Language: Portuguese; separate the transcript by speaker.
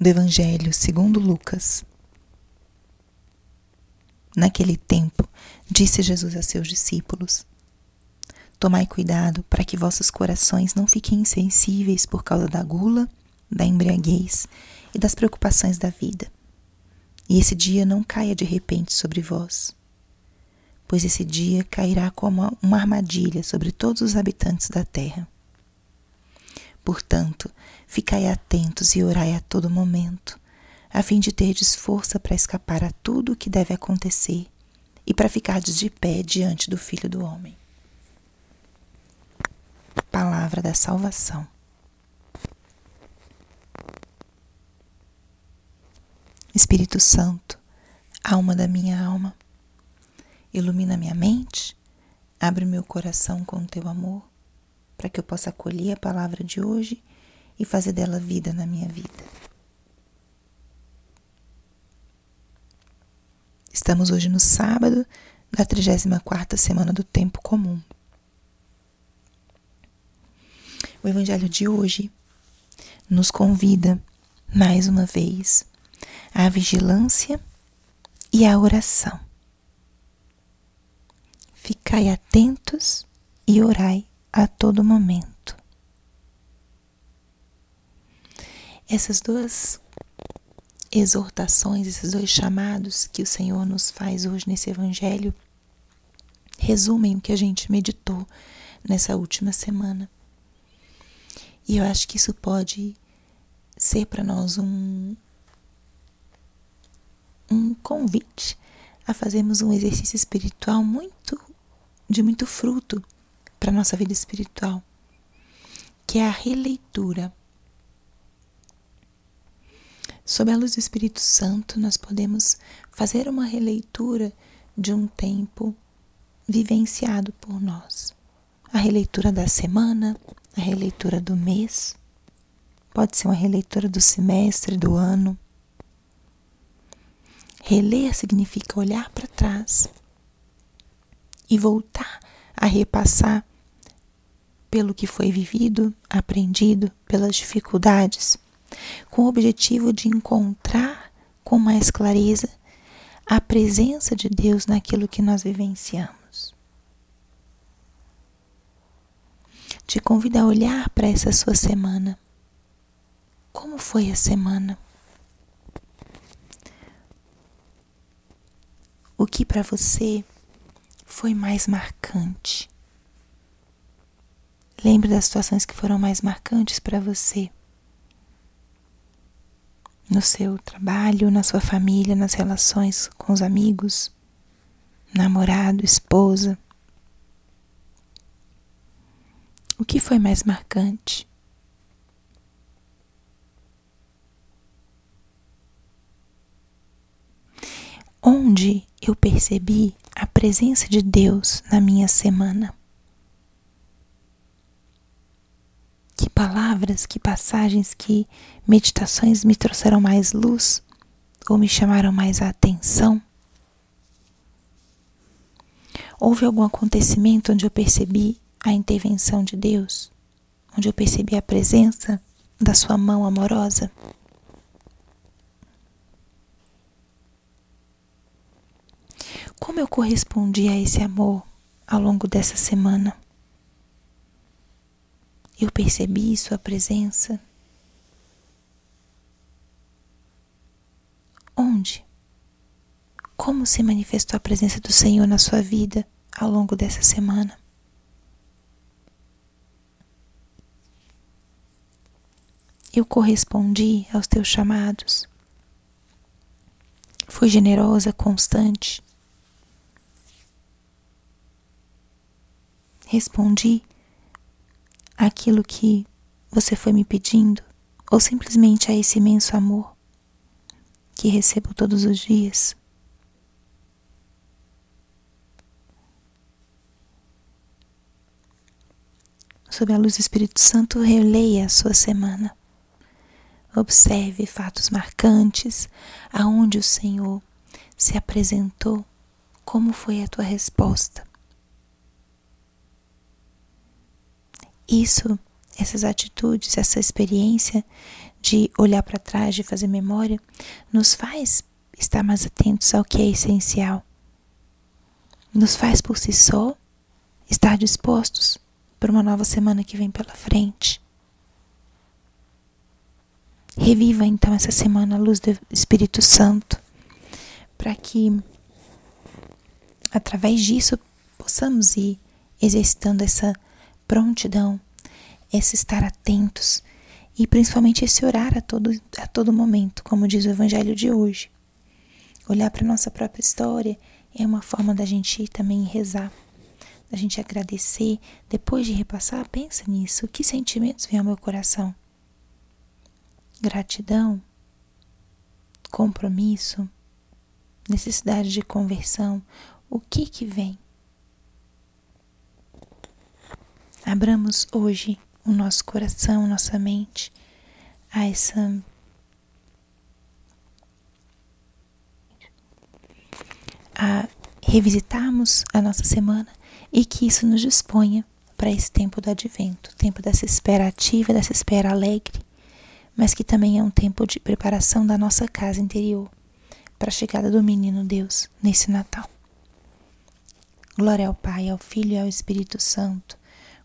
Speaker 1: do Evangelho segundo Lucas. Naquele tempo, disse Jesus a seus discípulos: Tomai cuidado para que vossos corações não fiquem insensíveis por causa da gula, da embriaguez e das preocupações da vida. E esse dia não caia de repente sobre vós, pois esse dia cairá como uma armadilha sobre todos os habitantes da terra. Portanto, ficai atentos e orai a todo momento, a fim de terdes força para escapar a tudo o que deve acontecer e para ficardes de pé diante do Filho do Homem. Palavra da Salvação. Espírito Santo, alma da minha alma, ilumina minha mente, abre meu coração com teu amor para que eu possa acolher a palavra de hoje e fazer dela vida na minha vida. Estamos hoje no sábado da 34ª semana do tempo comum. O evangelho de hoje nos convida mais uma vez à vigilância e à oração. Ficai atentos e orai a todo momento. Essas duas exortações, esses dois chamados que o Senhor nos faz hoje nesse Evangelho, resumem o que a gente meditou nessa última semana. E eu acho que isso pode ser para nós um, um convite a fazermos um exercício espiritual muito de muito fruto para a nossa vida espiritual, que é a releitura. Sob a luz do Espírito Santo, nós podemos fazer uma releitura de um tempo vivenciado por nós. A releitura da semana, a releitura do mês, pode ser uma releitura do semestre, do ano. Reler significa olhar para trás e voltar a repassar pelo que foi vivido, aprendido, pelas dificuldades, com o objetivo de encontrar com mais clareza a presença de Deus naquilo que nós vivenciamos. Te convido a olhar para essa sua semana. Como foi a semana? O que para você foi mais marcante? Lembre das situações que foram mais marcantes para você. No seu trabalho, na sua família, nas relações com os amigos, namorado, esposa. O que foi mais marcante? Onde eu percebi a presença de Deus na minha semana? Que palavras, que passagens, que meditações me trouxeram mais luz ou me chamaram mais a atenção? Houve algum acontecimento onde eu percebi a intervenção de Deus? Onde eu percebi a presença da Sua mão amorosa? Como eu correspondi a esse amor ao longo dessa semana? Eu percebi Sua presença. Onde? Como se manifestou a presença do Senhor na sua vida ao longo dessa semana? Eu correspondi aos teus chamados. Fui generosa, constante. Respondi aquilo que você foi me pedindo ou simplesmente a esse imenso amor que recebo todos os dias. Sob a luz do Espírito Santo, releia a sua semana. Observe fatos marcantes, aonde o Senhor se apresentou, como foi a tua resposta. Isso, essas atitudes, essa experiência de olhar para trás, de fazer memória, nos faz estar mais atentos ao que é essencial. Nos faz por si só estar dispostos para uma nova semana que vem pela frente. Reviva então essa semana a luz do Espírito Santo, para que através disso possamos ir exercitando essa prontidão, esse estar atentos e principalmente esse orar a todo, a todo momento, como diz o Evangelho de hoje. Olhar para a nossa própria história é uma forma da gente também rezar, da gente agradecer. Depois de repassar, pensa nisso. Que sentimentos vêm ao meu coração? Gratidão? Compromisso? Necessidade de conversão? O que que vem? Abramos hoje o nosso coração, nossa mente a essa a revisitarmos a nossa semana e que isso nos disponha para esse tempo do advento, tempo dessa espera ativa, dessa espera alegre, mas que também é um tempo de preparação da nossa casa interior para a chegada do menino Deus nesse Natal. Glória ao Pai, ao Filho e ao Espírito Santo,